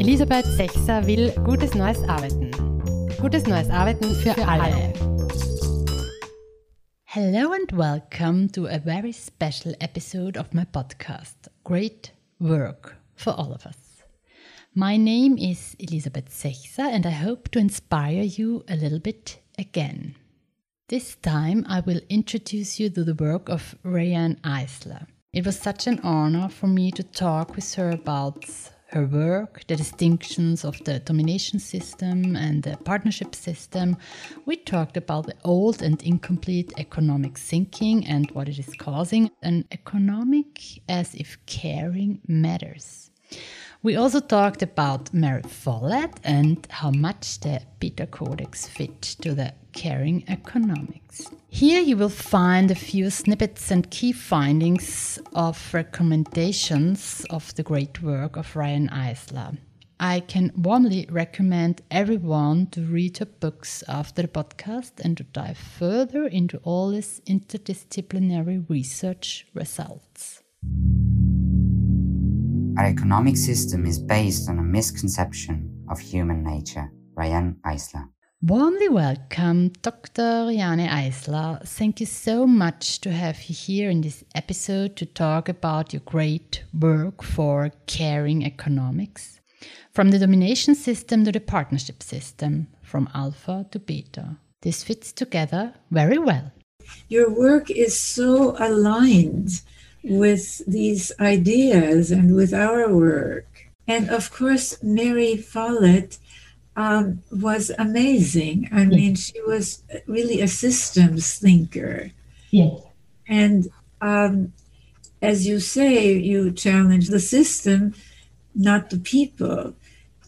Elisabeth Sechser will gutes neues Arbeiten. Gutes neues Arbeiten für, für alle. Hello and welcome to a very special episode of my podcast, Great Work for All of Us. My name is Elisabeth Sechser and I hope to inspire you a little bit again. This time I will introduce you to the work of Riane Eisler. It was such an honor for me to talk with her about her work, the distinctions of the domination system and the partnership system. We talked about the old and incomplete economic thinking and what it is causing, an economic as if caring matters. We also talked about Mary Follett and how much the BetaCodex fit to the caring economics. Here you will find a few snippets and key findings of recommendations of the great work of Riane Eisler. I can warmly recommend everyone to read her books after the podcast and to dive further into all this interdisciplinary research results. Our economic system is based on a misconception of human nature. Riane Eisler. Warmly welcome, Dr. Riane Eisler. Thank you so much to have you here in this episode to talk about your great work for caring economics. From the domination system to the partnership system, from alpha to beta. This fits together very well. Your work is so aligned with these ideas and with our work. And of course, Mary Follett um, was amazing. I mean, she was really a systems thinker. Yes. And um, as you say, you challenge the system, not the people.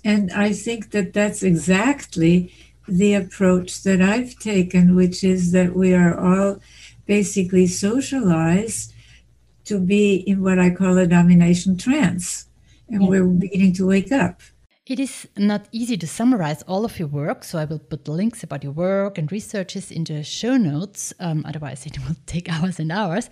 And I think that that's exactly the approach that I've taken, which is that we are all basically socialized to be in what I call a domination trance. And we're beginning to wake up. It is not easy to summarize all of your work, so I will put links about your work and researches in the show notes. Um, otherwise, it will take hours and hours.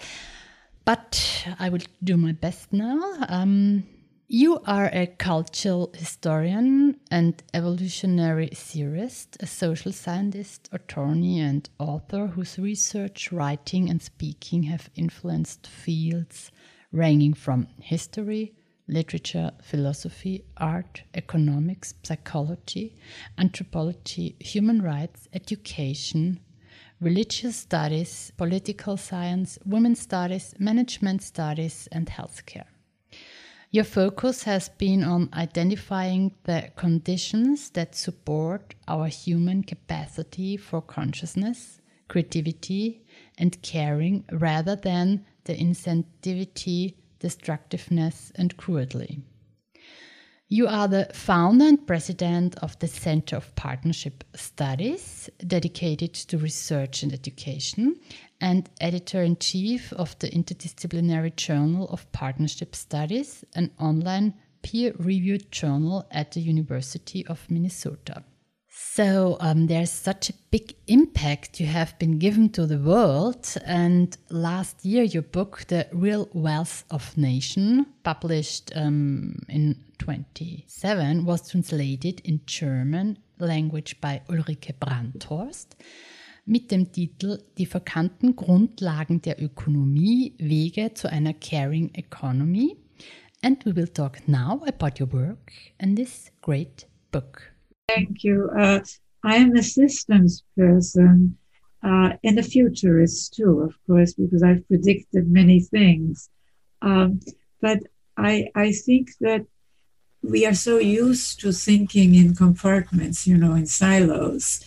But I will do my best now. Um, you are a cultural historian and evolutionary theorist, a social scientist, attorney, and author whose research, writing, and speaking have influenced fields ranging from history, literature, philosophy, art, economics, psychology, anthropology, human rights, education, religious studies, political science, women's studies, management studies, and healthcare. Your focus has been on identifying the conditions that support our human capacity for consciousness, creativity, and caring rather than the insensitivity, destructiveness, and cruelty. You are the founder and president of the Center of Partnership Studies, dedicated to research and education, and editor in chief of the Interdisciplinary Journal of Partnership Studies, an online peer reviewed journal at the University of Minnesota. So um, there's such a big impact you have been given to the world. And last year, your book, The Real Wealth of Nation, published um, in 27, was translated in German language by Ulrike Brandhorst mit dem Titel Die verkannten Grundlagen der Ökonomie, Wege zu einer Caring Economy. And we will talk now about your work and this great book. Thank you. Uh, I am a systems person uh, and a futurist too, of course, because I've predicted many things. Um, but I, I think that we are so used to thinking in compartments, you know, in silos.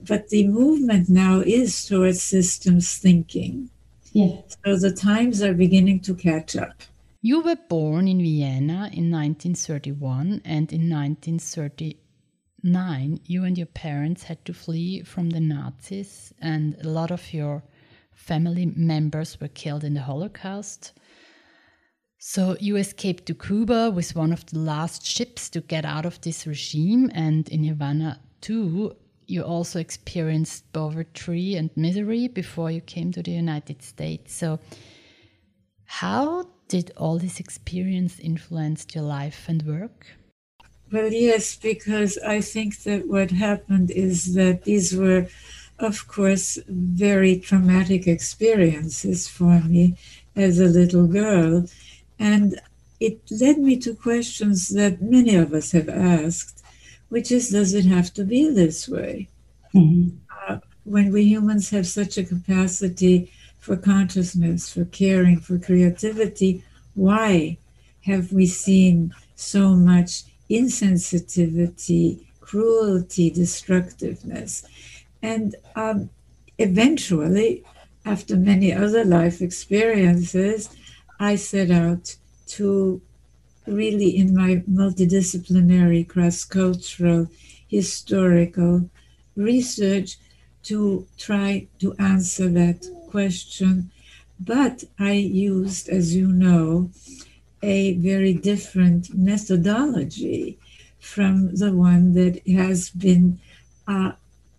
But the movement now is towards systems thinking. Yeah. So the times are beginning to catch up. You were born in Vienna in 1931 and in 1939 you and your parents had to flee from the Nazis and a lot of your family members were killed in the Holocaust. So you escaped to Cuba with one of the last ships to get out of this regime and in Havana too you also experienced poverty and misery before you came to the United States. So, how did all this experience influence your life and work? Well, yes, because I think that what happened is that these were, of course, very traumatic experiences for me as a little girl. And it led me to questions that many of us have asked, which is does it have to be this way? Mm-hmm. Uh, when we humans have such a capacity for consciousness, for caring, for creativity, why have we seen so much insensitivity, cruelty, destructiveness. And um, eventually, after many other life experiences, I set out to really, in my multidisciplinary, cross cultural, historical research, to try to answer that question. But I used, as you know, a very different methodology from the one that has been uh,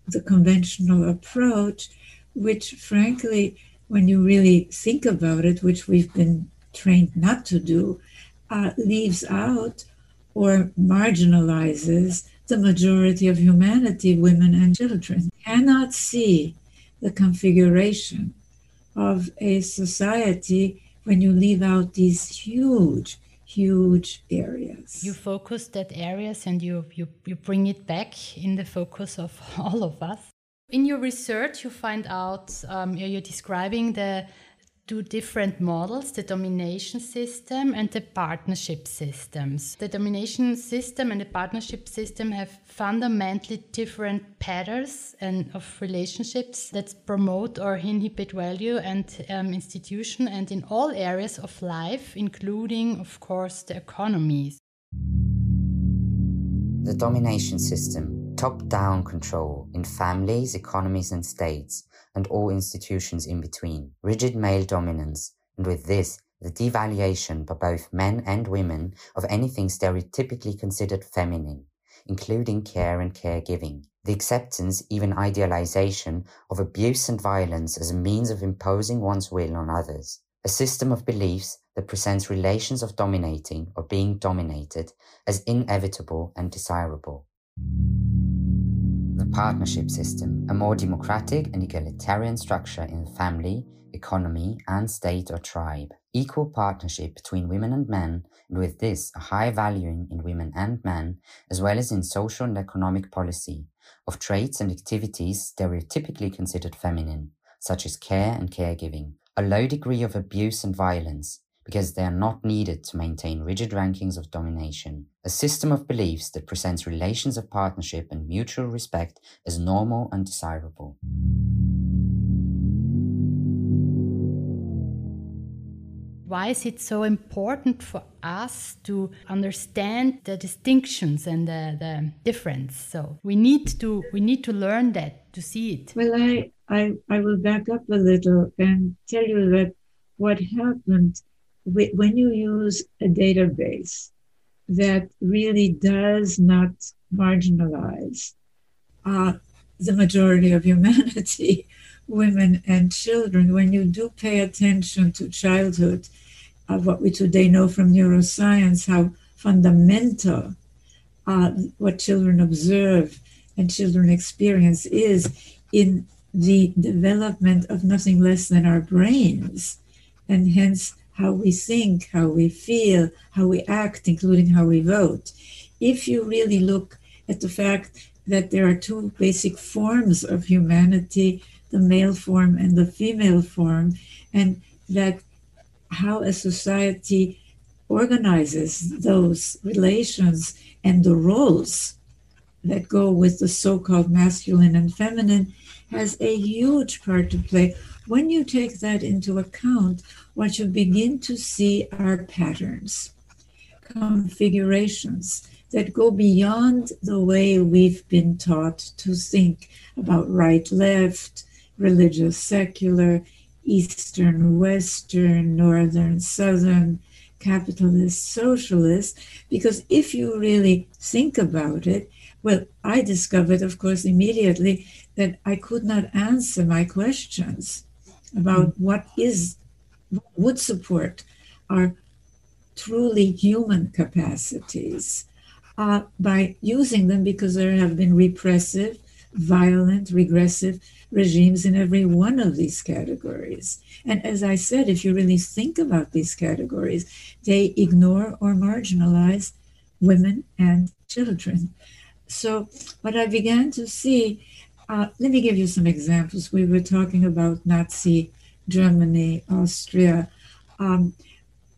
the conventional approach, which, frankly, when you really think about it, which we've been trained not to do, uh, leaves out or marginalizes the majority of humanity, women and children, cannot see the configuration of a society when you leave out these huge, huge areas. You focus that areas and you, you, you bring it back in the focus of all of us. In your research, you find out um, you're describing the two different models the domination system and the partnership systems. The domination system and the partnership system have fundamentally different patterns and of relationships that promote or inhibit value and um, institution and in all areas of life, including, of course, the economies. The domination system, top down control in families, economies, and states and all institutions in between, rigid male dominance, and with this, the devaluation by both men and women of anything stereotypically considered feminine, including care and caregiving, the acceptance, even idealization, of abuse and violence as a means of imposing one's will on others, a system of beliefs that presents relations of dominating or being dominated as inevitable and desirable the partnership system, a more democratic and egalitarian structure in the family, economy, and state or tribe. Equal partnership between women and men, and with this, a high valuing in women and men, as well as in social and economic policy, of traits and activities stereotypically considered feminine, such as care and caregiving. A low degree of abuse and violence, because they are not needed to maintain rigid rankings of domination. A system of beliefs that presents relations of partnership and mutual respect as normal and desirable. Why is it so important for us to understand the distinctions and the, the difference? So we need to we need to learn that to see it. Well, I I, I will back up a little and tell you that what happened when you use a database that really does not marginalize uh, the majority of humanity, women and children, when you do pay attention to childhood, uh, what we today know from neuroscience, how fundamental uh, what children observe and children experience is in the development of nothing less than our brains, and hence how we think, how we feel, how we act, including how we vote. If you really look at the fact that there are two basic forms of humanity the male form and the female form, and that how a society organizes those relations and the roles that go with the so called masculine and feminine has a huge part to play. When you take that into account, what you begin to see are patterns, configurations that go beyond the way we've been taught to think about right, left, religious, secular, Eastern, Western, Northern, Southern, capitalist, socialist. Because if you really think about it, well, I discovered, of course, immediately that I could not answer my questions about mm. what is would support our truly human capacities. uh, by using them because there have been repressive, violent, regressive regimes in every one of these categories. And as I said, if you really think about these categories, they ignore or marginalize women and children. So, what I began to see, uh, let me give you some examples. We were talking about Nazi Germany, Austria. Um,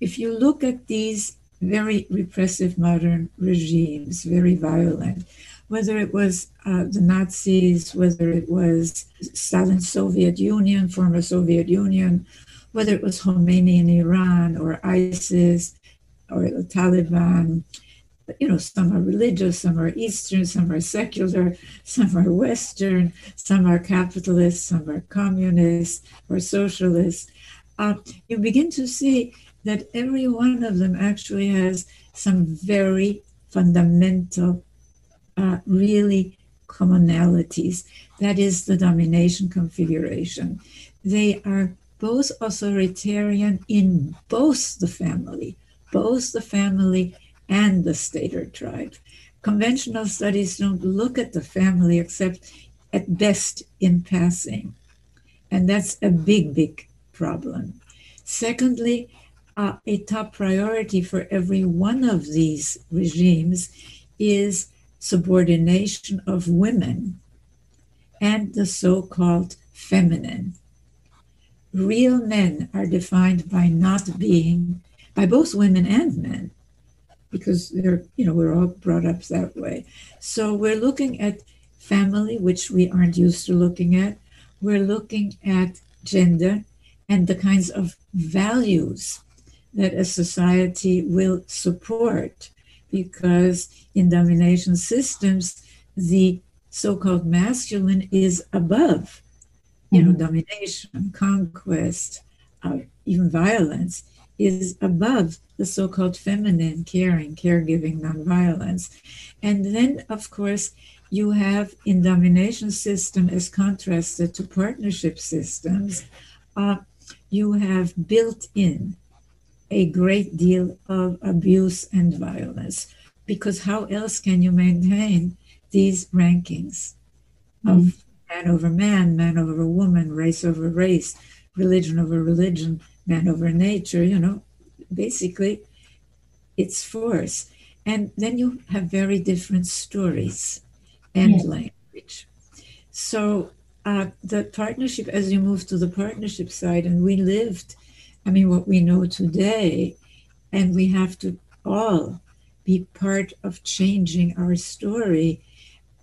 if you look at these very repressive modern regimes, very violent, whether it was uh, the Nazis, whether it was Stalin's Soviet Union, former Soviet Union, whether it was Khomeini in Iran or ISIS or the Taliban. You know, some are religious, some are Eastern, some are secular, some are Western, some are capitalist, some are communist or socialist. Uh, you begin to see that every one of them actually has some very fundamental, uh, really commonalities. That is the domination configuration. They are both authoritarian in both the family, both the family and the state or tribe. Conventional studies don't look at the family except at best in passing. And that's a big, big problem. Secondly, uh, a top priority for every one of these regimes is subordination of women and the so called feminine. Real men are defined by not being, by both women and men, because they're, you know, we're all brought up that way. So we're looking at family, which we aren't used to looking at. We're looking at gender and the kinds of values that a society will support because in domination systems the so-called masculine is above you know mm-hmm. domination conquest uh, even violence is above the so-called feminine caring caregiving nonviolence. And then of course you have in domination system as contrasted to partnership systems. Uh, you have built in a great deal of abuse and violence because how else can you maintain these rankings of mm. man over man, man over woman, race over race, religion over religion, man over nature, you know, basically it's force. And then you have very different stories and yeah. language. So uh, the partnership, as you move to the partnership side, and we lived I mean, what we know today, and we have to all be part of changing our story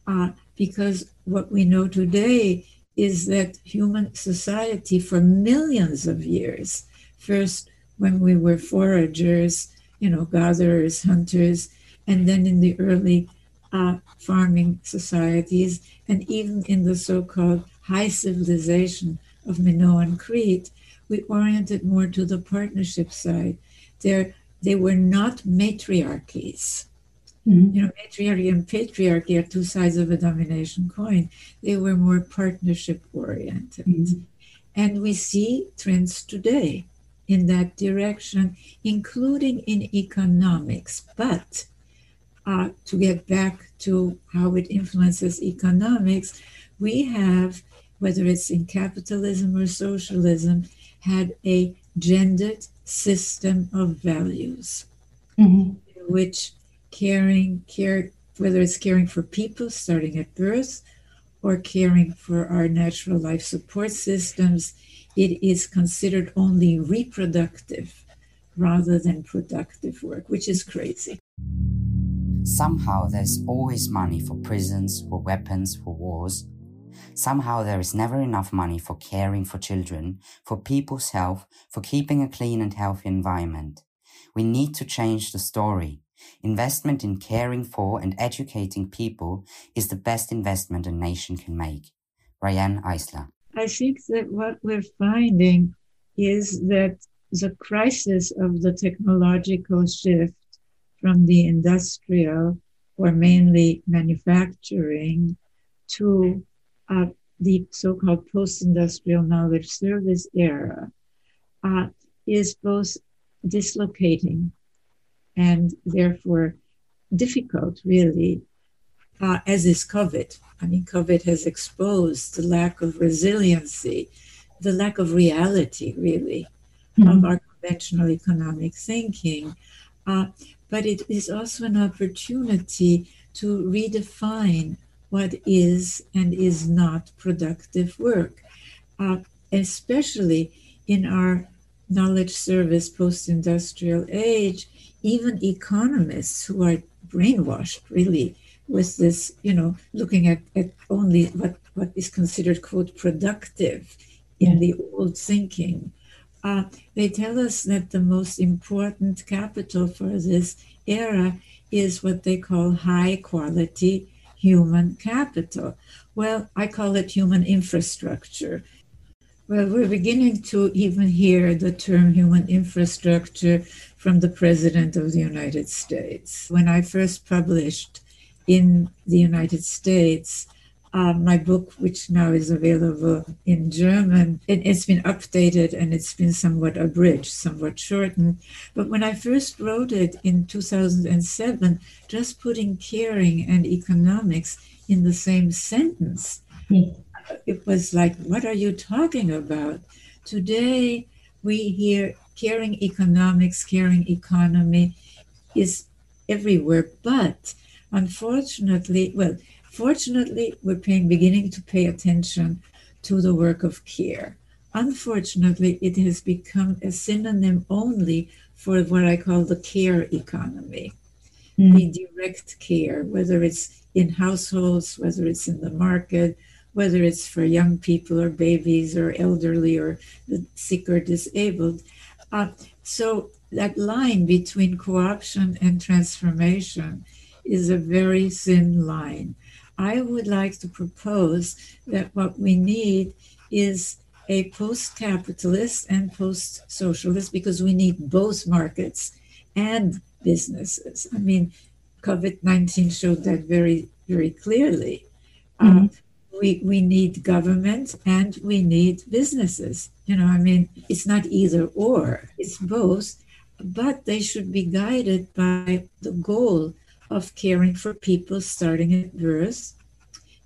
uh, because what we know today is that human society for millions of years, first when we were foragers, you know, gatherers, hunters, and then in the early uh, farming societies, and even in the so called high civilization of Minoan Crete, we oriented more to the partnership side. There, they were not matriarchies. Mm-hmm. You know, matriarchy and patriarchy are two sides of a domination coin. They were more partnership oriented. Mm-hmm. And we see trends today in that direction, including in economics. But uh, to get back to how it influences economics, we have, whether it's in capitalism or socialism, had a gendered system of values, mm-hmm. which caring, care, whether it's caring for people starting at birth or caring for our natural life support systems, it is considered only reproductive rather than productive work, which is crazy. Somehow there's always money for prisons, for weapons, for wars, Somehow there is never enough money for caring for children, for people's health, for keeping a clean and healthy environment. We need to change the story. Investment in caring for and educating people is the best investment a nation can make. Riane Eisler. I think that what we're finding is that the crisis of the technological shift from the industrial or mainly manufacturing to uh, the so-called post-industrial knowledge service era uh, is both dislocating and therefore difficult, really, uh, as is COVID. I mean, COVID has exposed the lack of resiliency, the lack of reality, really, mm-hmm. of our conventional economic thinking. Uh, but it is also an opportunity to redefine what is and is not productive work, uh, especially in our knowledge service post industrial age. Even economists who are brainwashed, really, with this, you know, looking at, at only what, what is considered, quote, productive in yeah. the old thinking. Uh, they tell us that the most important capital for this era is what they call high quality human capital. Well, I call it human infrastructure. Well, we're beginning to even hear the term human infrastructure from the President of the United States. When I first published in the United States, uh, my book, which now is available in German. It, has been updated and it's been somewhat abridged, somewhat shortened. But when I first wrote it in 2007, just putting caring and economics in the same sentence, mm. it was like, what are you talking about? Today, we hear caring economics, caring economy is everywhere, but unfortunately, well, Fortunately, we're paying, beginning to pay attention to the work of care. Unfortunately, it has become a synonym only for what I call the care economy, mm. the direct care, whether it's in households, whether it's in the market, whether it's for young people or babies or elderly or the sick or disabled. Uh, so that line between co-option and transformation is a very thin line. I would like to propose that what we need is a post capitalist and post socialist because we need both markets and businesses. I mean, COVID 19 showed that very, very clearly. Mm-hmm. Um, we, we need government and we need businesses. You know, I mean, it's not either or, it's both, but they should be guided by the goal of caring for people starting at birth.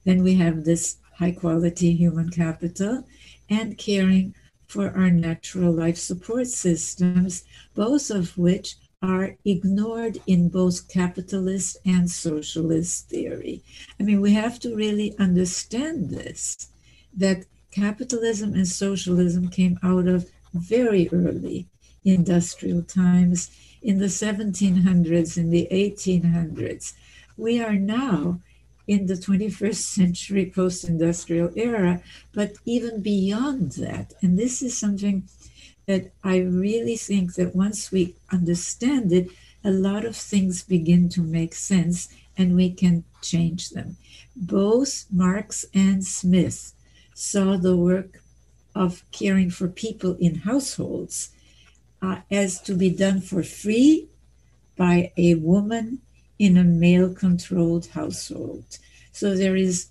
Then we have this high quality human capital and caring for our natural life support systems, both of which are ignored in both capitalist and socialist theory. I mean, we have to really understand this that capitalism and socialism came out of very early industrial times in the 1700s, in the 1800s. We are now in the 21st century post industrial era, but even beyond that. And this is something that I really think that once we understand it, a lot of things begin to make sense and we can change them. Both Marx and Smith saw the work of caring for people in households uh, as to be done for free by a woman in a male controlled household. So there is,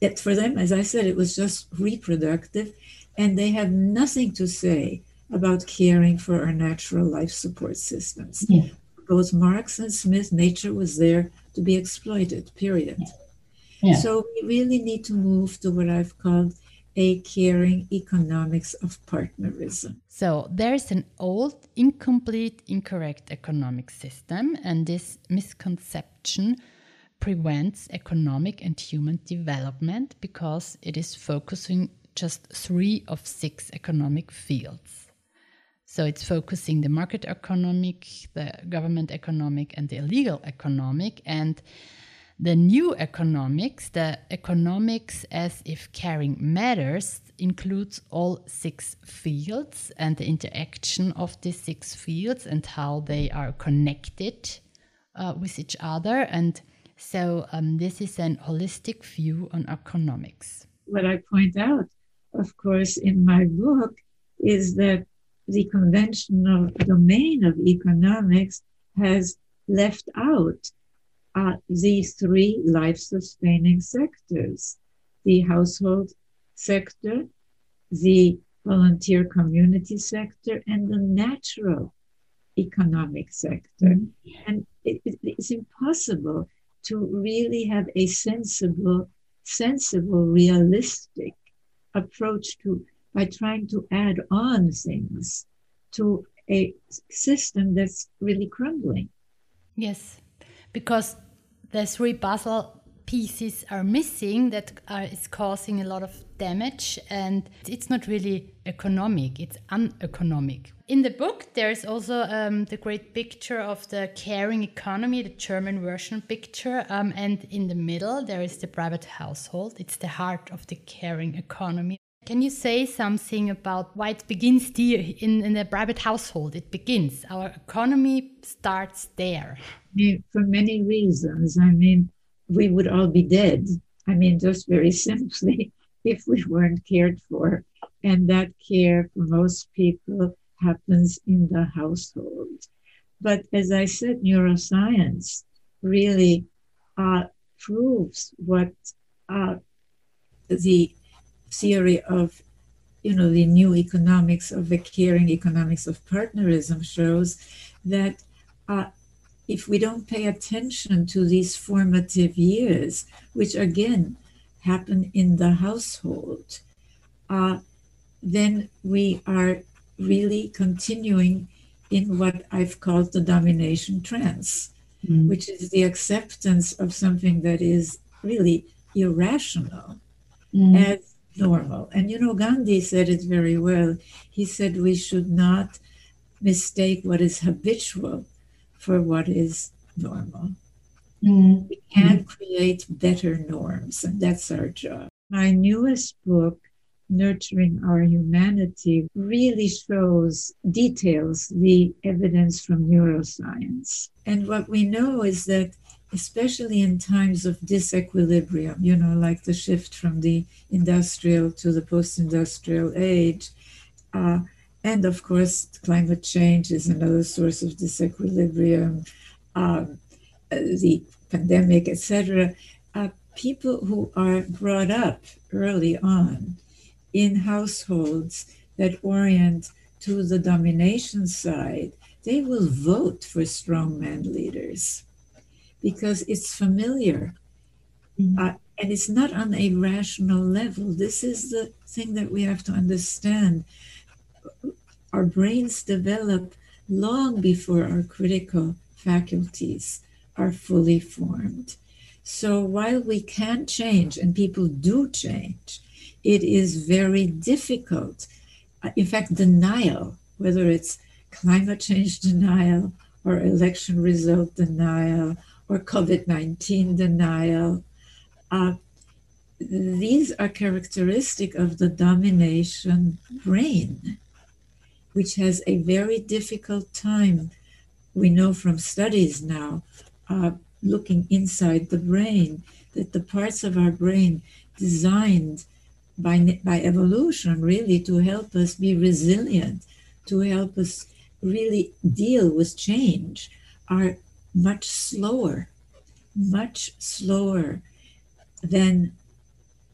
it, for them, as I said, it was just reproductive, and they have nothing to say about caring for our natural life support systems. Yeah. Both Marx and Smith, nature was there to be exploited, period. Yeah. Yeah. So we really need to move to what I've called a caring economics of partnerism. So there's an old, incomplete, incorrect economic system, and this misconception prevents economic and human development because it is focusing just three of six economic fields. So it's focusing the market economic, the government economic, and the illegal economic. And the new economics, the economics as if caring matters, includes all six fields and the interaction of these six fields and how they are connected uh, with each other. And so um, this is an holistic view on economics. What I point out, of course, in my book is that the conventional domain of economics has left out uh, these three life sustaining sectors the household sector, the volunteer community sector, and the natural economic sector. Mm-hmm. And it, it, it's impossible to really have a sensible, sensible, realistic approach to by trying to add on things to a system that's really crumbling. Yes, because the three puzzle pieces are missing that are, is causing a lot of damage and it's not really economic it's uneconomic. In the book there's also um, the great picture of the caring economy the german version picture um, and in the middle there is the private household. It's the heart of the caring economy can you say something about why it begins there in, in the private household? It begins. Our economy starts there. For many reasons. I mean, we would all be dead. I mean, just very simply, if we weren't cared for. And that care for most people happens in the household. But as I said, neuroscience really uh, proves what uh, the theory of, you know, the new economics of the caring economics of partnerism shows that uh, if we don't pay attention to these formative years, which again happen in the household, uh, then we are really continuing in what I've called the domination trance, mm. which is the acceptance of something that is really irrational mm. as normal. And you know, Gandhi said it very well. He said we should not mistake what is habitual for what is normal. Mm-hmm. We can create better norms, and that's our job. My newest book, Nurturing Our Humanity, really shows, details the evidence from neuroscience. And what we know is that, especially in times of disequilibrium, you know, like the shift from the industrial to the post industrial age, uh, and of course, climate change is another source of disequilibrium, um, uh, the pandemic, etc. Uh, people who are brought up early on in households that orient to the domination side, they will vote for strongman leaders because it's familiar. Mm-hmm. Uh, and it's not on a rational level. This is the thing that we have to understand our brains develop long before our critical faculties are fully formed. So while we can change, and people do change, it is very difficult. Uh, in fact, denial, whether it's climate change denial or election result denial or COVID 19 denial, uh, these are characteristic of the domination brain which has a very difficult time. We know from studies now, uh, looking inside the brain, that the parts of our brain designed by, by evolution really to help us be resilient, to help us really deal with change, are much slower, much slower than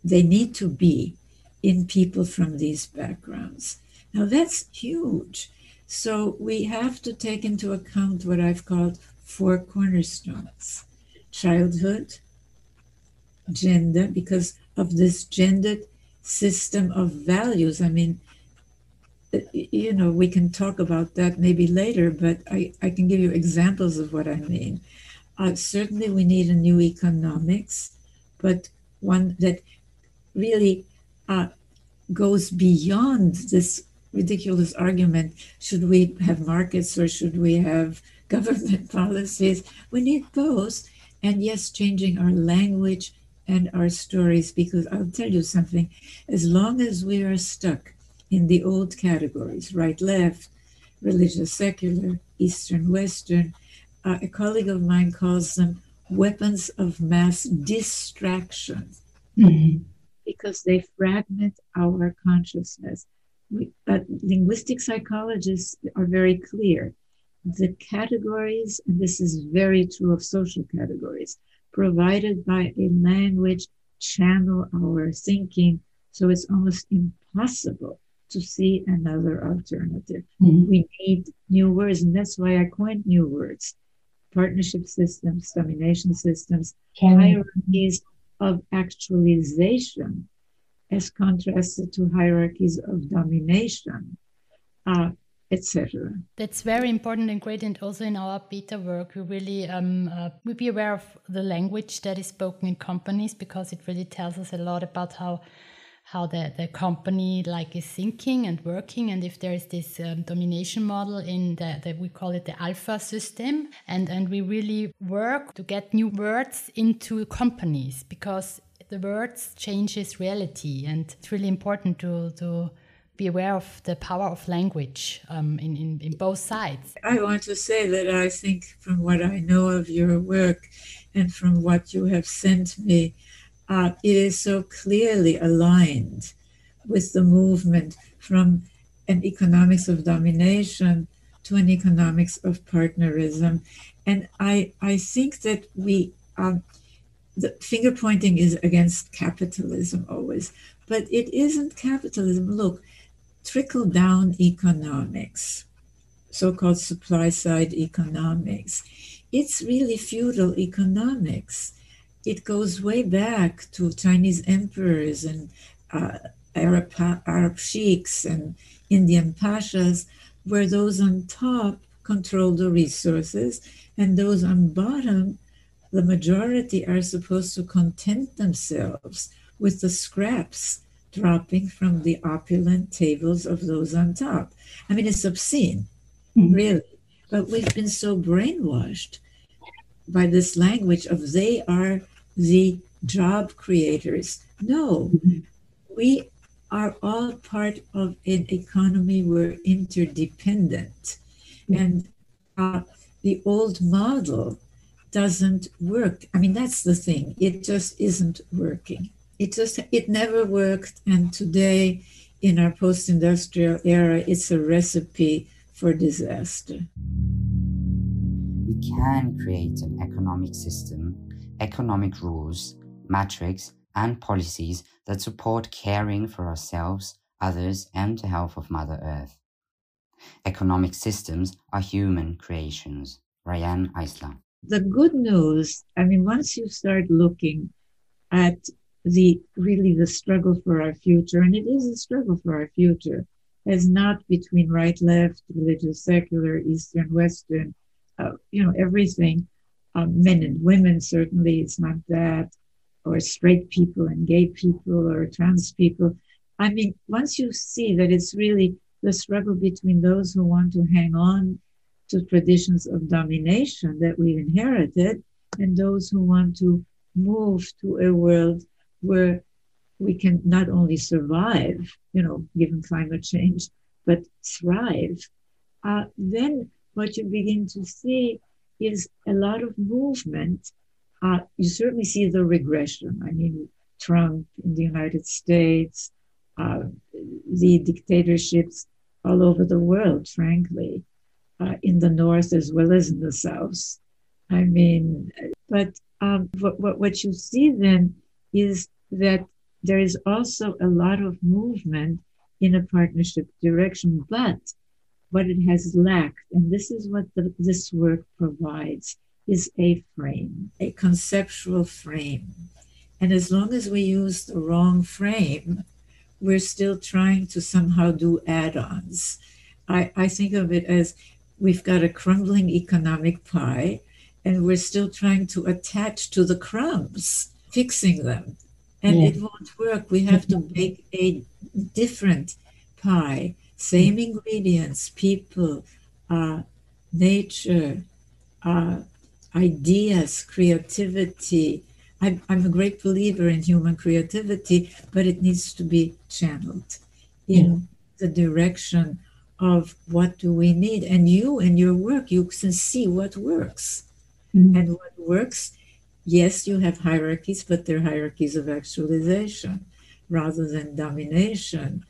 they need to be in people from these backgrounds. Now that's huge. So we have to take into account what I've called four cornerstones childhood, gender, because of this gendered system of values. I mean, you know, we can talk about that maybe later, but I, I can give you examples of what I mean. Uh, certainly, we need a new economics, but one that really uh, goes beyond this ridiculous argument should we have markets or should we have government policies? We need both. And yes, changing our language and our stories, because I'll tell you something as long as we are stuck in the old categories, right, left, religious, secular, Eastern, Western, uh, a colleague of mine calls them weapons of mass distraction mm-hmm. because they fragment our consciousness we, but linguistic psychologists are very clear. The categories, and this is very true of social categories, provided by a language channel our thinking. So it's almost impossible to see another alternative. Mm-hmm. We need new words, and that's why I coined new words. partnership systems, domination systems, hierarchies of actualization as contrasted to hierarchies of domination, uh, etc. That's very important ingredient also in our beta work. We really um, uh, we be aware of the language that is spoken in companies because it really tells us a lot about how how the, the company like is thinking and working and if there is this um, domination model in the, the, we call it the alpha system and and we really work to get new words into companies because the words changes reality and it's really important to to be aware of the power of language um, in, in, in both sides. I want to say that I think from what I know of your work and from what you have sent me, uh, it is so clearly aligned with the movement from an economics of domination to an economics of partnerism. And I, I think that we, um, the finger pointing is against capitalism always, but it isn't capitalism. Look, trickle down economics, so called supply side economics, it's really feudal economics it goes way back to Chinese emperors and uh, Arab, Arab sheiks and Indian pashas, where those on top control the resources and those on bottom, the majority are supposed to content themselves with the scraps dropping from the opulent tables of those on top. I mean, it's obscene, mm-hmm. really. But we've been so brainwashed by this language of they are the job creators. No, we are all part of an economy where interdependent. And uh, the old model doesn't work. I mean, that's the thing. It just isn't working. It just, it never worked. And today, in our post industrial era, it's a recipe for disaster. We can create an economic system economic rules, metrics, and policies that support caring for ourselves, others, and the health of Mother Earth. Economic systems are human creations. Riane Eisler. The good news, I mean, once you start looking at the really the struggle for our future, and it is a struggle for our future, as not between right, left, religious, secular, Eastern, Western, uh, you know, everything, um, men and women, certainly it's not that, or straight people and gay people or trans people. I mean, once you see that it's really the struggle between those who want to hang on to traditions of domination that we've inherited and those who want to move to a world where we can not only survive, you know, given climate change, but thrive, uh, then what you begin to see is a lot of movement. Uh, you certainly see the regression. I mean, Trump in the United States, uh, the dictatorships all over the world, frankly, uh, in the North as well as in the South. I mean, but um, what, what, what you see then is that there is also a lot of movement in a partnership direction, but what it has lacked, and this is what the, this work provides, is a frame, a conceptual frame. And as long as we use the wrong frame, we're still trying to somehow do add ons. I, I think of it as we've got a crumbling economic pie, and we're still trying to attach to the crumbs, fixing them. And yeah. it won't work. We have to make a different pie same ingredients, people, uh, nature, uh, ideas, creativity. I'm, I'm a great believer in human creativity, but it needs to be channeled in yeah. the direction of what do we need. And you and your work, you can see what works. Mm-hmm. And what works, yes, you have hierarchies, but they're hierarchies of actualization rather than domination.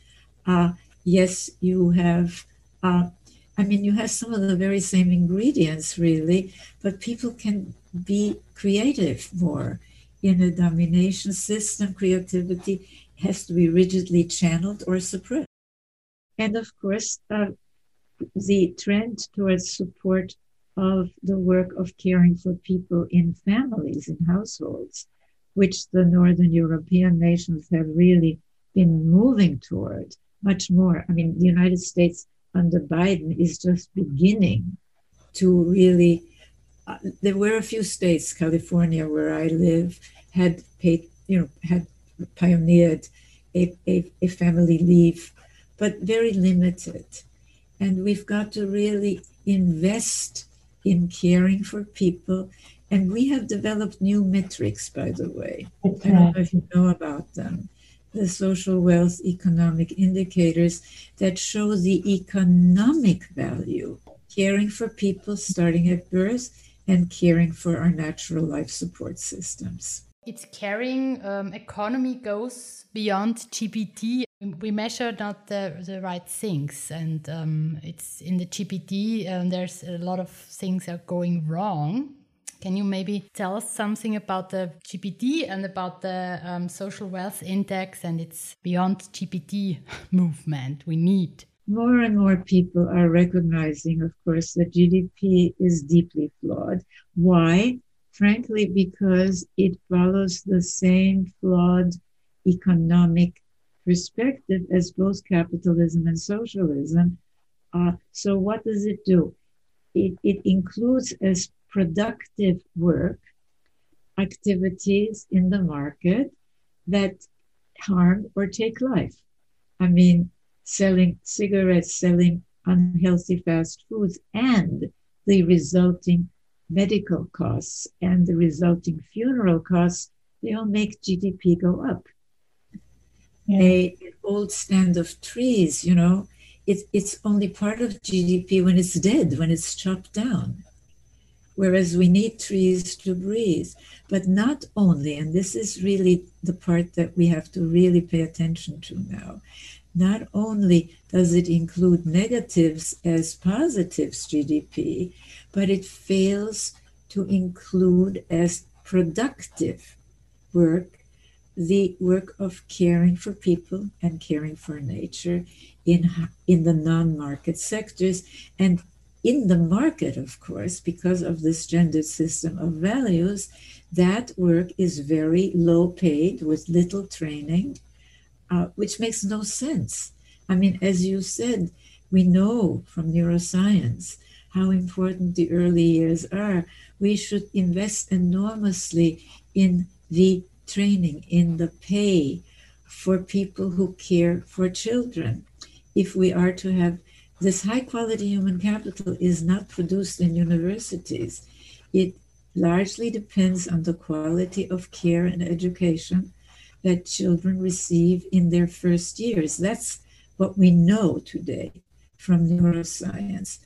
Uh, yes, you have, uh, I mean, you have some of the very same ingredients, really, but people can be creative more. In a domination system, creativity has to be rigidly channeled or suppressed. And of course, uh, the trend towards support of the work of caring for people in families, in households, which the Northern European nations have really been moving toward much more. I mean, the United States under Biden is just beginning to really. Uh, there were a few states, California, where I live, had paid, you know, had pioneered a, a, a family leave, but very limited. And we've got to really invest in caring for people. And we have developed new metrics, by the way. That's I don't right. know if you know about them. The social wealth economic indicators that show the economic value, caring for people starting at birth and caring for our natural life support systems. Its caring um, economy goes beyond GDP. We measure not the, the right things, and um, it's in the GDP. Um, there's a lot of things are going wrong. Can you maybe tell us something about the GDP and about the um, social wealth index and its beyond GDP movement we need? More and more people are recognizing, of course, that GDP is deeply flawed. Why? frankly, because it follows the same flawed economic perspective as both capitalism and socialism. Uh, so, what does it do? It, it includes as productive work activities in the market that harm or take life. I mean, selling cigarettes, selling unhealthy fast foods, and the resulting medical costs and the resulting funeral costs, they all make GDP go up. Yeah. A, an old stand of trees, you know, it, it's only part of GDP when it's dead, when it's chopped down. Whereas we need trees to breathe. But not only, and this is really the part that we have to really pay attention to now, not only does it include negatives as positives GDP, but it fails to include as productive work the work of caring for people and caring for nature in, in the non market sectors. And in the market, of course, because of this gendered system of values, that work is very low paid with little training, uh, which makes no sense. I mean, as you said, we know from neuroscience how important the early years are. We should invest enormously in the training, in the pay for people who care for children. If we are to have this high quality human capital is not produced in universities. It largely depends on the quality of care and education that children receive in their first years. That's what we know today from neuroscience.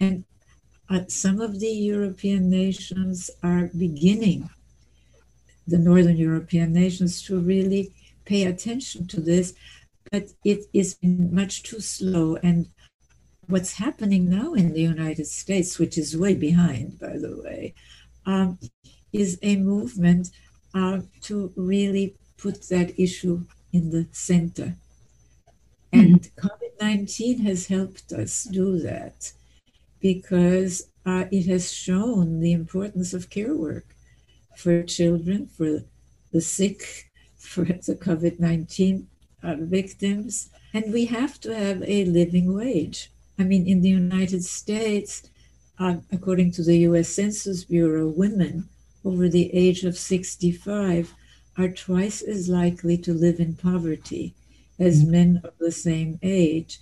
And uh, some of the European nations are beginning, the Northern European nations, to really pay attention to this, but it is much too slow. And what's happening now in the United States, which is way behind, by the way, um, is a movement uh, to really put that issue in the center. And mm-hmm. COVID 19 has helped us do that because uh, it has shown the importance of care work for children, for the sick, for the COVID 19 uh, victims. And we have to have a living wage. I mean, in the United States, uh, according to the US Census Bureau, women over the age of 65 are twice as likely to live in poverty as mm-hmm. men of the same age.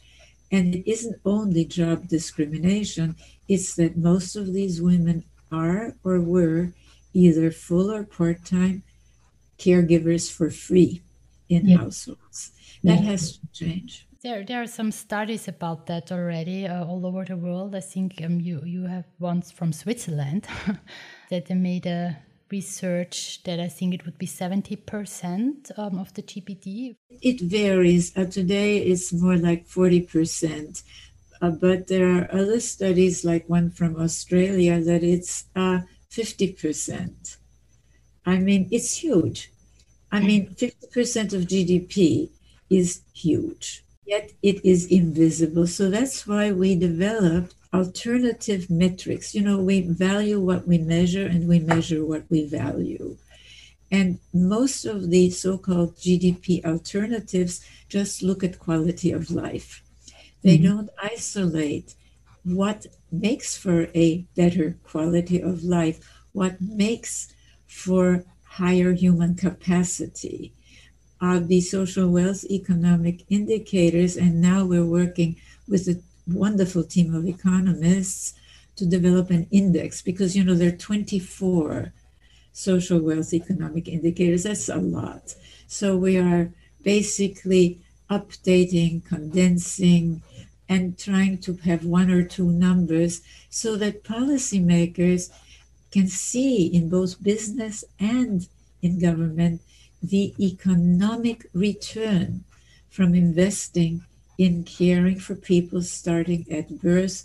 And it isn't only job discrimination, it's that most of these women are or were either full or part time caregivers for free in yeah. households. That yeah. has to change. There, there are some studies about that already uh, all over the world. I think um, you you have ones from Switzerland that they made a research that I think it would be 70% um, of the GDP? It varies. Uh, today it's more like 40%. Uh, but there are other studies, like one from Australia, that it's uh, 50%. I mean, it's huge. I mean, 50% of GDP is huge, yet it is invisible. So that's why we developed alternative metrics. You know, we value what we measure and we measure what we value. And most of the so called GDP alternatives just look at quality of life. They mm-hmm. don't isolate what makes for a better quality of life, what makes for higher human capacity. Uh, the social wealth economic indicators, and now we're working with a wonderful team of economists to develop an index because you know there are 24 social wealth economic indicators. That's a lot. So we are basically updating, condensing, and trying to have one or two numbers so that policymakers can see in both business and in government the economic return from investing in caring for people starting at birth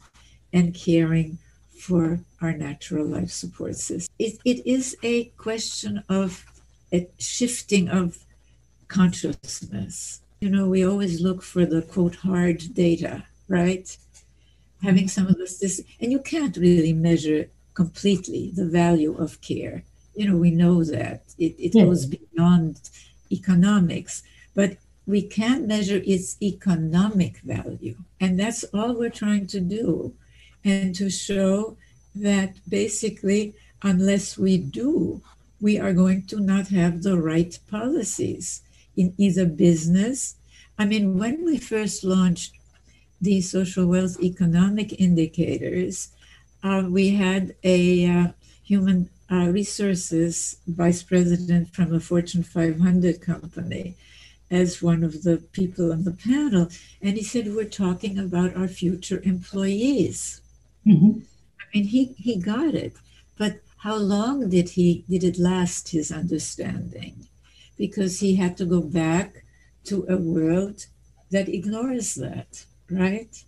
and caring for our natural life support system. It, it is a question of a shifting of consciousness. You know, we always look for the quote hard data, right? Having some of this, and you can't really measure completely the value of care. You know, we know that it, it yeah. goes beyond economics, but we can measure its economic value. And that's all we're trying to do. And to show that basically, unless we do, we are going to not have the right policies in either business. I mean, when we first launched the social wealth economic indicators, uh, we had a uh, human uh, resources vice president from a Fortune 500 company as one of the people on the panel. And he said, We're talking about our future employees. Mm-hmm. I mean, he, he got it. But how long did he did it last his understanding? Because he had to go back to a world that ignores that, right?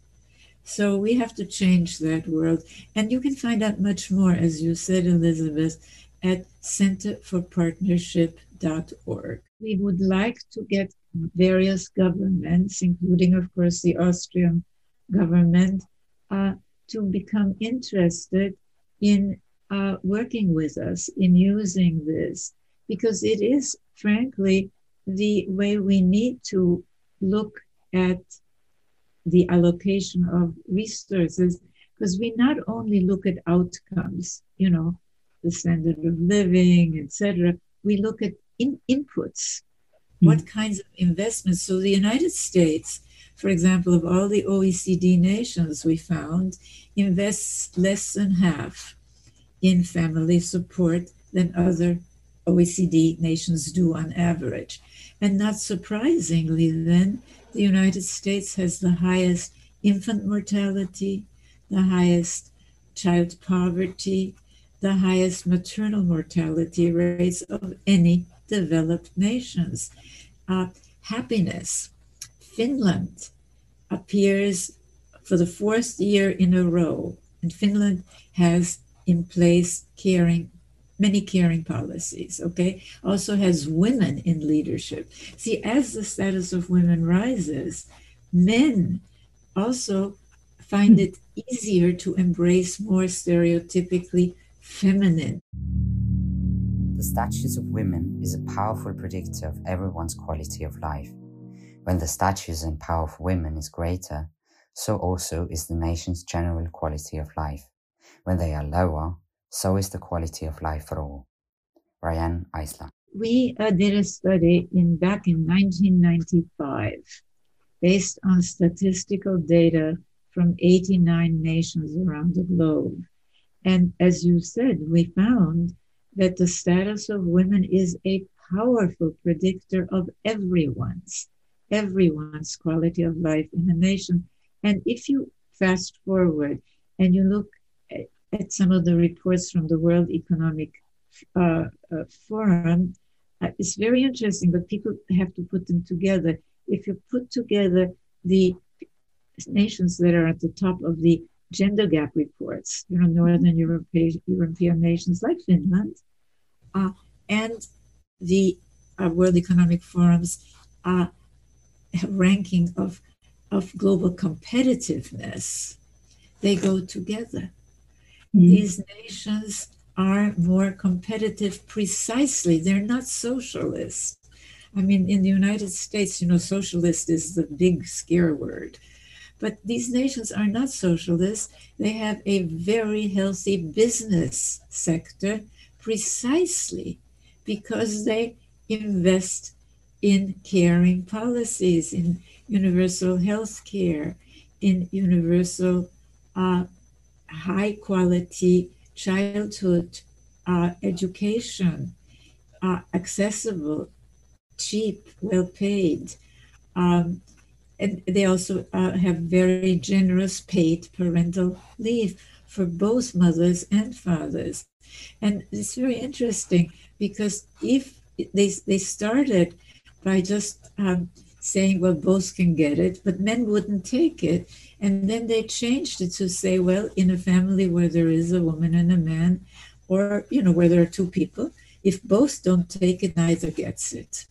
So we have to change that world. And you can find out much more, as you said, Elizabeth, at centerforpartnership.org we would like to get various governments, including, of course, the Austrian government, uh, to become interested in uh, working with us, in using this, because it is, frankly, the way we need to look at the allocation of resources, because we not only look at outcomes, you know, the standard of living, etc. We look at in inputs. Mm. What kinds of investments? So, the United States, for example, of all the OECD nations we found, invests less than half in family support than other OECD nations do on average. And not surprisingly, then, the United States has the highest infant mortality, the highest child poverty, the highest maternal mortality rates of any developed nations. Uh, happiness. Finland appears for the fourth year in a row, and Finland has in place caring many caring policies okay also has women in leadership see as the status of women rises men also find it easier to embrace more stereotypically feminine the status of women is a powerful predictor of everyone's quality of life. When the status and power of women is greater, so also is the nation's general quality of life. When they are lower, so is the quality of life for all. Riane Eisler. We uh, did a study in back in 1995 based on statistical data from 89 nations around the globe. And as you said, we found that the status of women is a powerful predictor of everyone's everyone's quality of life in a nation and if you fast forward and you look at, some of the reports from the world economic uh, uh, forum uh, it's very interesting but people have to put them together if you put together the nations that are at the top of the gender gap reports you know northern european european nations like finland uh, and the uh, World Economic Forum's uh, ranking of, of global competitiveness, they go together. Mm-hmm. These nations are more competitive precisely. They're not socialist. I mean, in the United States, you know, socialist is the big scare word. But these nations are not socialist. They have a very healthy business sector precisely because they invest in caring policies, in universal health care, in universal uh, high quality childhood uh, education, uh, accessible, cheap, well paid. Um, and they also uh, have very generous paid parental leave for both mothers and fathers. And it's very interesting because if they, they started by just um, saying, well, both can get it, but men wouldn't take it. And then they changed it to say, well, in a family where there is a woman and a man, or, you know, where there are two people, if both don't take it, neither gets it.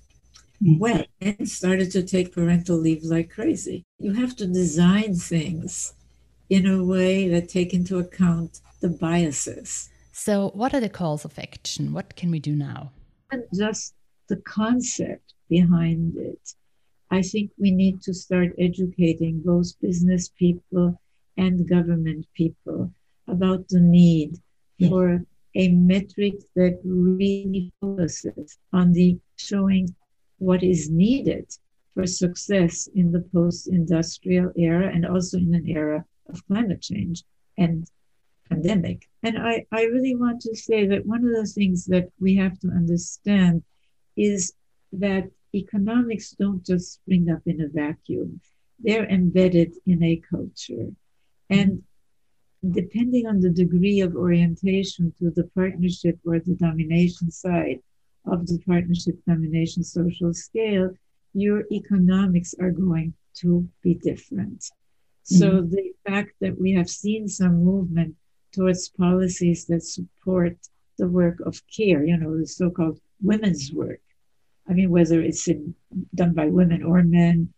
Mm-hmm. Well, men started to take parental leave like crazy. You have to design things in a way that take into account the biases. So, what are the calls of action? What can we do now? And just the concept behind it. I think we need to start educating both business people and government people about the need yes. for a metric that really focuses on the showing what is needed for success in the post-industrial era and also in an era of climate change and pandemic. And I, I really want to say that one of the things that we have to understand is that economics don't just spring up in a vacuum. They're embedded in a culture. And depending on the degree of orientation to the partnership or the domination side of the partnership domination social scale, your economics are going to be different. Mm-hmm. So the fact that we have seen some movement towards policies that support the work of care, you know, the so-called women's work, I mean, whether it's in, done by women or men,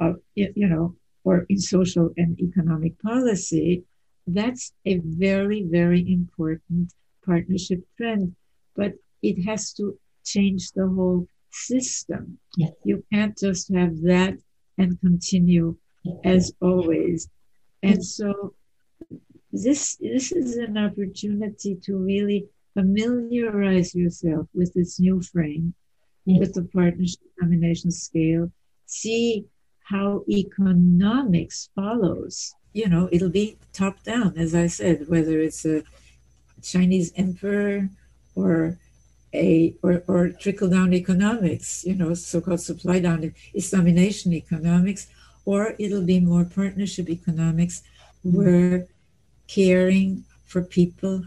uh, you know, or in social and economic policy, that's a very, very important partnership trend. But it has to change the whole system. Yes. You can't just have that and continue as always. And so this this is an opportunity to really familiarize yourself with this new frame with the partnership domination scale, see how economics follows. You know, it'll be top down, as I said, whether it's a Chinese emperor or a or, or trickle down economics, you know, so-called supply down it's domination economics, or it'll be more partnership economics where caring for people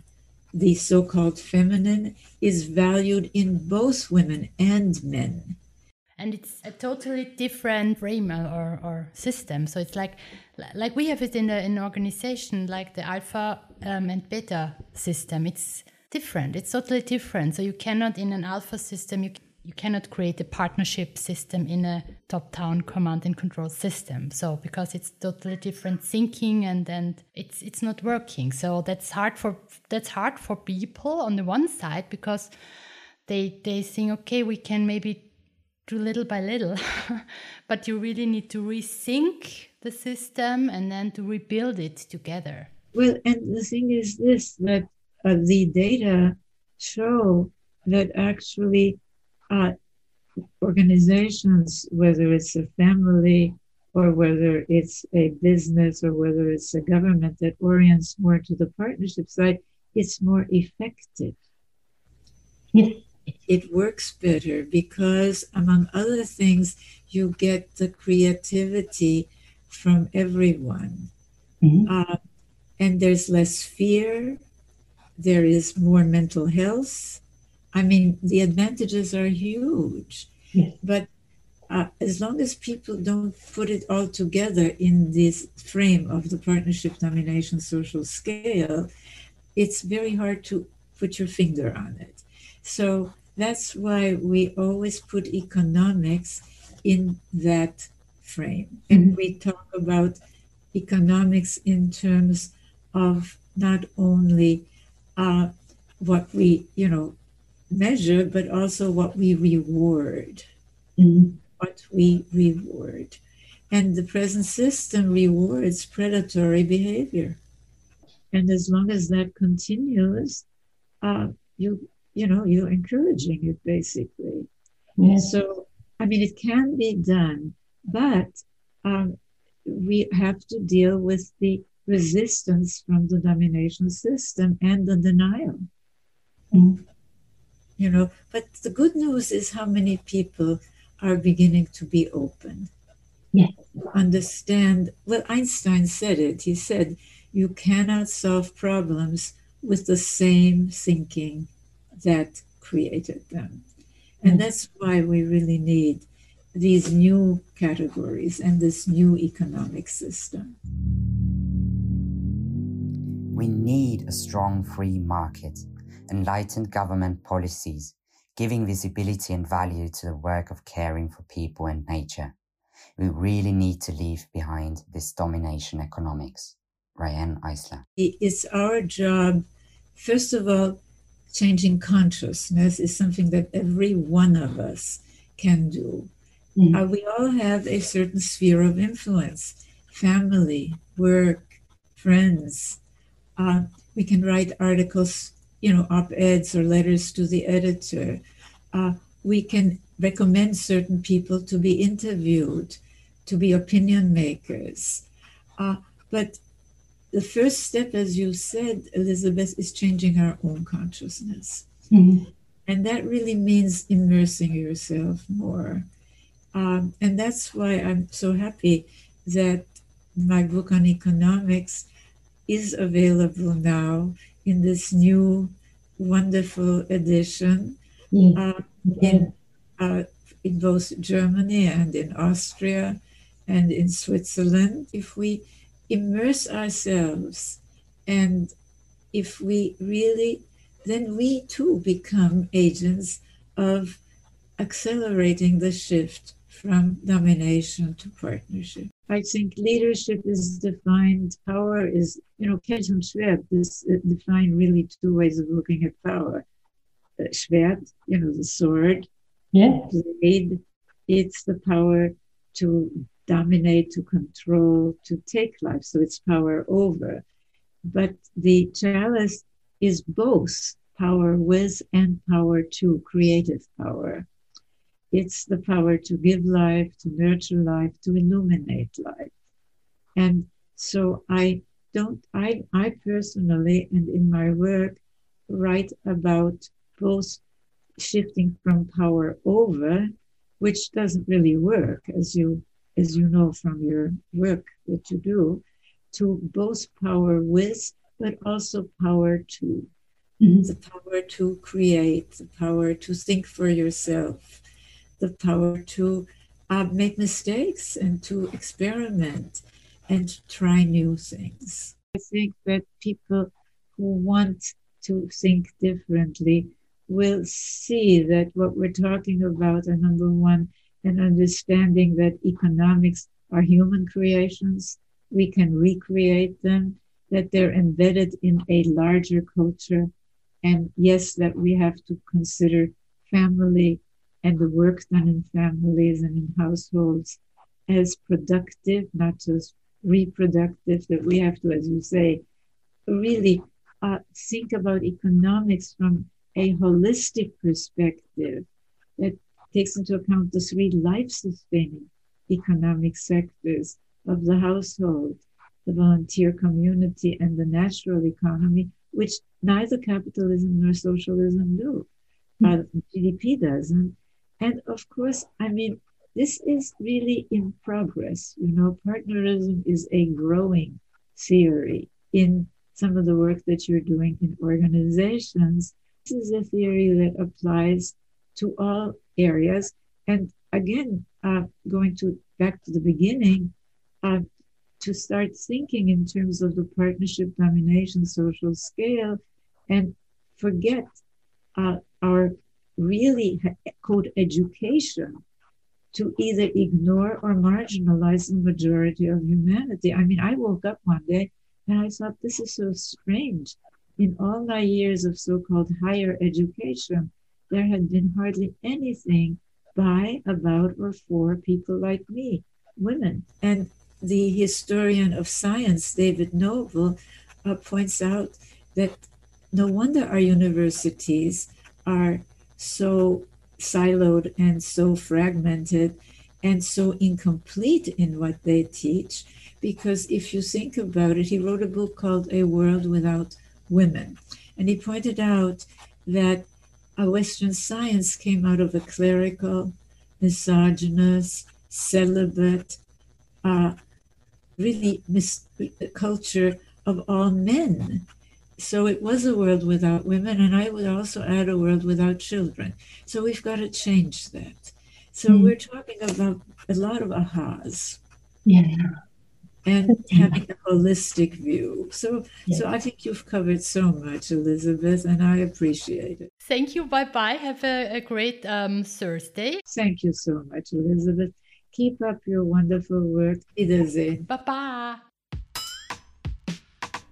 the so called feminine is valued in both women and men. And it's a totally different frame or, or system. So it's like like we have it in, an organization like the alpha um, and beta system. It's different. It's totally different. So you cannot in an alpha system you you cannot create a partnership system in a top-down command and control system. So because it's totally different thinking and and it's it's not working. So that's hard for that's hard for people on the one side because they they think okay we can maybe do little by little, but you really need to rethink the system and then to rebuild it together. Well, and the thing is this that uh, the data show that actually uh, organizations, whether it's a family or whether it's a business or whether it's a government that orients more to the partnership side, it's more effective. Yes. It works better because, among other things, you get the creativity from everyone. Mm-hmm. Uh, and there's less fear, there is more mental health, I mean, the advantages are huge, yes. but uh, as long as people don't put it all together in this frame of the partnership domination social scale, it's very hard to put your finger on it. So that's why we always put economics in that frame. And mm-hmm. we talk about economics in terms of not only uh, what we, you know, measure, but also what we reward. Mm-hmm. What we reward. And the present system rewards predatory behavior. And as long as that continues, uh, you you know you're encouraging it basically. Yes. So I mean, it can be done, but um, we have to deal with the resistance from the domination system and the denial. Mm. You know, but the good news is how many people are beginning to be open. Yeah. Understand. Well, Einstein said it. He said, you cannot solve problems with the same thinking that created them. And that's why we really need these new categories and this new economic system. We need a strong free market, enlightened government policies, giving visibility and value to the work of caring for people and nature. We really need to leave behind this domination economics. Riane Eisler. It's our job, first of all, changing consciousness is something that every one of us can do. Mm-hmm. Uh, we all have a certain sphere of influence family, work, friends, uh, we can write articles, you know, op eds or letters to the editor. Uh, we can recommend certain people to be interviewed, to be opinion makers. Uh, but the first step, as you said, Elizabeth, is changing our own consciousness. Mm-hmm. And that really means immersing yourself more. Um, and that's why I'm so happy that my book on economics is available now in this new wonderful edition uh, in, uh, in both Germany and in Austria and in Switzerland. If we immerse ourselves and if we really, then we too become agents of accelerating the shift from domination to partnership. I think leadership is defined, power is, you know, Kelch and Schwert is uh, defined really two ways of looking at power. Uh, Schwert, you know, the sword, yeah. blade, it's the power to dominate, to control, to take life. So it's power over. But the chalice is both power with and power to, creative power. It's the power to give life, to nurture life, to illuminate life. And so I don't, I, I personally, and in my work, write about both shifting from power over, which doesn't really work, as you as you know from your work that you do, to both power with, but also power to. Mm-hmm. The power to create, the power to think for yourself, the power to uh, make mistakes and to experiment and try new things. I think that people who want to think differently will see that what we're talking about are number one, an understanding that economics are human creations, we can recreate them, that they're embedded in a larger culture, and yes, that we have to consider family and the work done in families and in households as productive, not just reproductive, that we have to, as you say, really uh, think about economics from a holistic perspective that takes into account the three life sustaining economic sectors of the household, the volunteer community, and the natural economy, which neither capitalism nor socialism do. Mm-hmm. Uh, GDP doesn't. And of course, I mean, this is really in progress. You know, partnerism is a growing theory in some of the work that you're doing in organizations. This is a theory that applies to all areas. And again, uh, going to back to the beginning, uh, to start thinking in terms of the partnership domination social scale and forget uh, our really called education to either ignore or marginalize the majority of humanity. I mean, I woke up one day And I thought, this is so strange. In all my years of so called higher education, there had been hardly anything by, about, or for people like me, women. And the historian of science, David Noble, uh, points out that no wonder our universities are so siloed and so fragmented and so incomplete in what they teach. Because if you think about it, he wrote a book called A World Without Women. And he pointed out that a Western science came out of a clerical, misogynist, celibate, uh, really mis- culture of all men. So it was a world without women, and I would also add a world without children. So we've got to change that. So mm. we're talking about a lot of ahas. Yeah. And having a holistic view. So yeah. so I think you've covered so much, Elizabeth, and I appreciate it. Thank you. Bye bye. Have a, a great um, Thursday. Thank you so much, Elizabeth. Keep up your wonderful work. Wiedersehen. Baba.